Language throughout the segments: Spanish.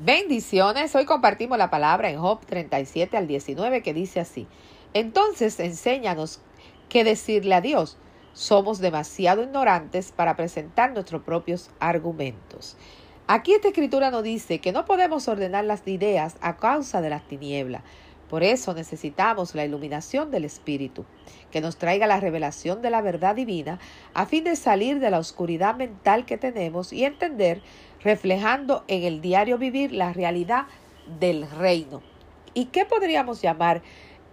Bendiciones. Hoy compartimos la palabra en Job 37 al 19 que dice así. Entonces enséñanos qué decirle a Dios. Somos demasiado ignorantes para presentar nuestros propios argumentos. Aquí esta escritura nos dice que no podemos ordenar las ideas a causa de las tinieblas. Por eso necesitamos la iluminación del Espíritu, que nos traiga la revelación de la verdad divina a fin de salir de la oscuridad mental que tenemos y entender, reflejando en el diario vivir la realidad del reino. ¿Y qué podríamos llamar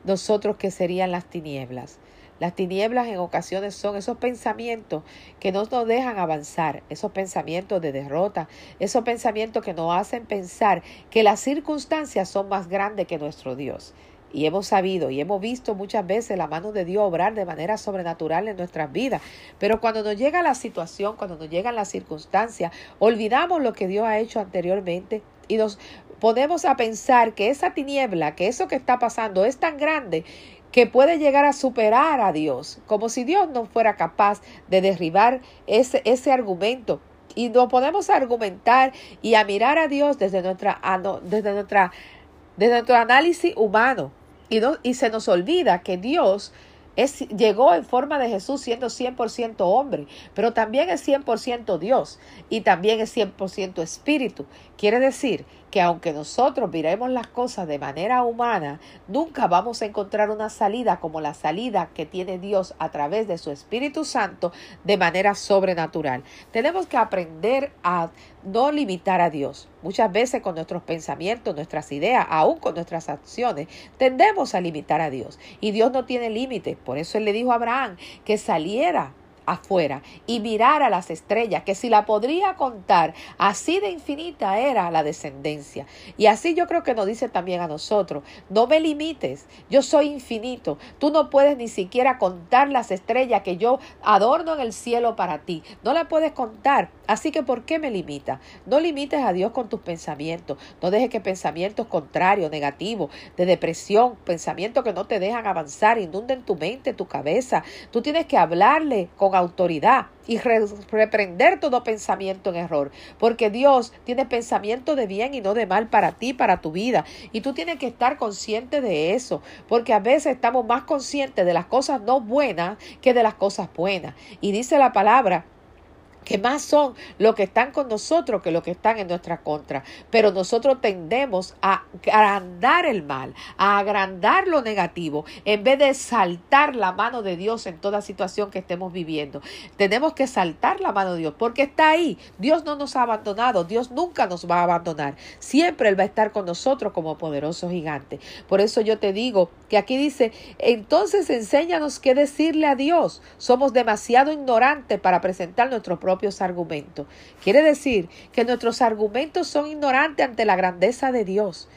nosotros que serían las tinieblas? Las tinieblas en ocasiones son esos pensamientos que no nos dejan avanzar, esos pensamientos de derrota, esos pensamientos que nos hacen pensar que las circunstancias son más grandes que nuestro Dios. Y hemos sabido y hemos visto muchas veces la mano de Dios obrar de manera sobrenatural en nuestras vidas. Pero cuando nos llega la situación, cuando nos llegan las circunstancias, olvidamos lo que Dios ha hecho anteriormente y nos ponemos a pensar que esa tiniebla, que eso que está pasando es tan grande que puede llegar a superar a Dios, como si Dios no fuera capaz de derribar ese, ese argumento. Y no podemos argumentar y a mirar a Dios desde, nuestra, desde, nuestra, desde nuestro análisis humano. Y, no, y se nos olvida que Dios es, llegó en forma de Jesús siendo 100% hombre, pero también es 100% Dios y también es 100% espíritu. Quiere decir que aunque nosotros miremos las cosas de manera humana, nunca vamos a encontrar una salida como la salida que tiene Dios a través de su Espíritu Santo de manera sobrenatural. Tenemos que aprender a no limitar a Dios. Muchas veces con nuestros pensamientos, nuestras ideas, aún con nuestras acciones, tendemos a limitar a Dios. Y Dios no tiene límites. Por eso Él le dijo a Abraham que saliera afuera y mirar a las estrellas, que si la podría contar, así de infinita era la descendencia. Y así yo creo que nos dice también a nosotros, no me limites, yo soy infinito, tú no puedes ni siquiera contar las estrellas que yo adorno en el cielo para ti, no la puedes contar, así que ¿por qué me limita? No limites a Dios con tus pensamientos, no dejes que pensamientos contrarios, negativos, de depresión, pensamientos que no te dejan avanzar, inunden tu mente, tu cabeza, tú tienes que hablarle con autoridad y reprender todo pensamiento en error, porque Dios tiene pensamiento de bien y no de mal para ti, para tu vida, y tú tienes que estar consciente de eso, porque a veces estamos más conscientes de las cosas no buenas que de las cosas buenas. Y dice la palabra que más son los que están con nosotros que los que están en nuestra contra. Pero nosotros tendemos a agrandar el mal, a agrandar lo negativo, en vez de saltar la mano de Dios en toda situación que estemos viviendo. Tenemos que saltar la mano de Dios, porque está ahí. Dios no nos ha abandonado, Dios nunca nos va a abandonar. Siempre Él va a estar con nosotros como poderoso gigante. Por eso yo te digo que aquí dice, entonces enséñanos qué decirle a Dios. Somos demasiado ignorantes para presentar nuestro propio argumentos. Quiere decir que nuestros argumentos son ignorantes ante la grandeza de Dios.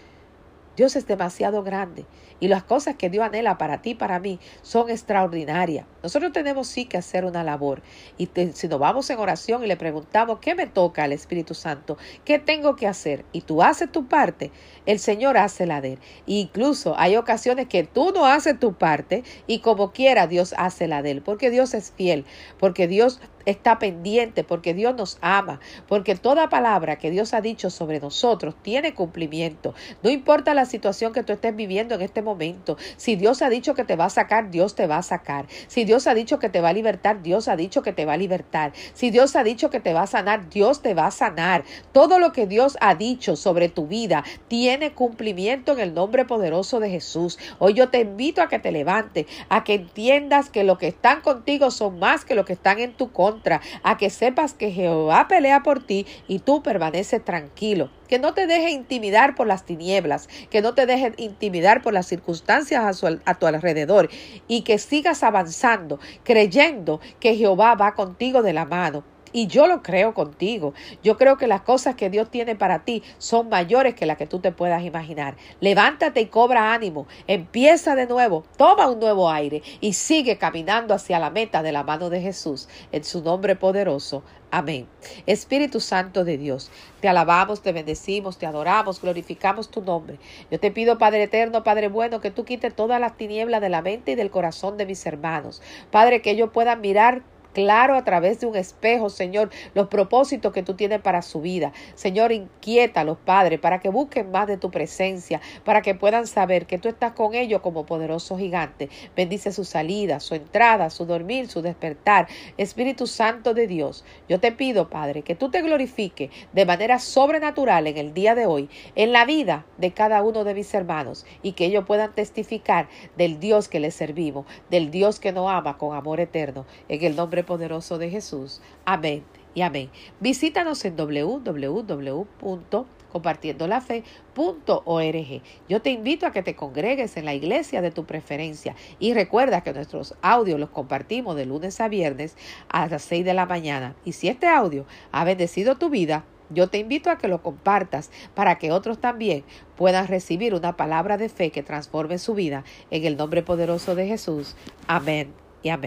Dios es demasiado grande y las cosas que Dios anhela para ti y para mí son extraordinarias. Nosotros tenemos sí que hacer una labor y si nos vamos en oración y le preguntamos qué me toca al Espíritu Santo, qué tengo que hacer y tú haces tu parte, el Señor hace la de él. incluso hay ocasiones que tú no haces tu parte y como quiera Dios hace la de él, porque Dios es fiel, porque Dios está pendiente, porque Dios nos ama, porque toda palabra que Dios ha dicho sobre nosotros tiene cumplimiento. No importa la situación que tú estés viviendo en este momento, si Dios ha dicho que te va a sacar, Dios te va a sacar. Si Dios ha dicho que te va a libertar, Dios ha dicho que te va a libertar. Si Dios ha dicho que te va a sanar, Dios te va a sanar. Todo lo que Dios ha dicho sobre tu vida tiene cumplimiento en el nombre poderoso de Jesús. Hoy yo te invito a que te levantes, a que entiendas que lo que están contigo son más que lo que están en tu contra a que sepas que Jehová pelea por ti y tú permaneces tranquilo. Que no te deje intimidar por las tinieblas, que no te deje intimidar por las circunstancias a, a tu alrededor y que sigas avanzando creyendo que Jehová va contigo de la mano y yo lo creo contigo. Yo creo que las cosas que Dios tiene para ti son mayores que las que tú te puedas imaginar. Levántate y cobra ánimo. Empieza de nuevo. Toma un nuevo aire y sigue caminando hacia la meta de la mano de Jesús. En su nombre poderoso. Amén. Espíritu Santo de Dios, te alabamos, te bendecimos, te adoramos, glorificamos tu nombre. Yo te pido, Padre eterno, Padre bueno, que tú quites todas las tinieblas de la mente y del corazón de mis hermanos. Padre, que ellos puedan mirar claro a través de un espejo, Señor, los propósitos que tú tienes para su vida. Señor, inquieta a los padres para que busquen más de tu presencia, para que puedan saber que tú estás con ellos como poderoso gigante. Bendice su salida, su entrada, su dormir, su despertar. Espíritu Santo de Dios, yo te pido, Padre, que tú te glorifique de manera sobrenatural en el día de hoy, en la vida de cada uno de mis hermanos, y que ellos puedan testificar del Dios que les servimos, del Dios que nos ama con amor eterno. En el nombre poderoso de Jesús. Amén y amén. Visítanos en www.compartiendolafe.org. Yo te invito a que te congregues en la iglesia de tu preferencia y recuerda que nuestros audios los compartimos de lunes a viernes a las 6 de la mañana. Y si este audio ha bendecido tu vida, yo te invito a que lo compartas para que otros también puedan recibir una palabra de fe que transforme su vida en el nombre poderoso de Jesús. Amén y amén.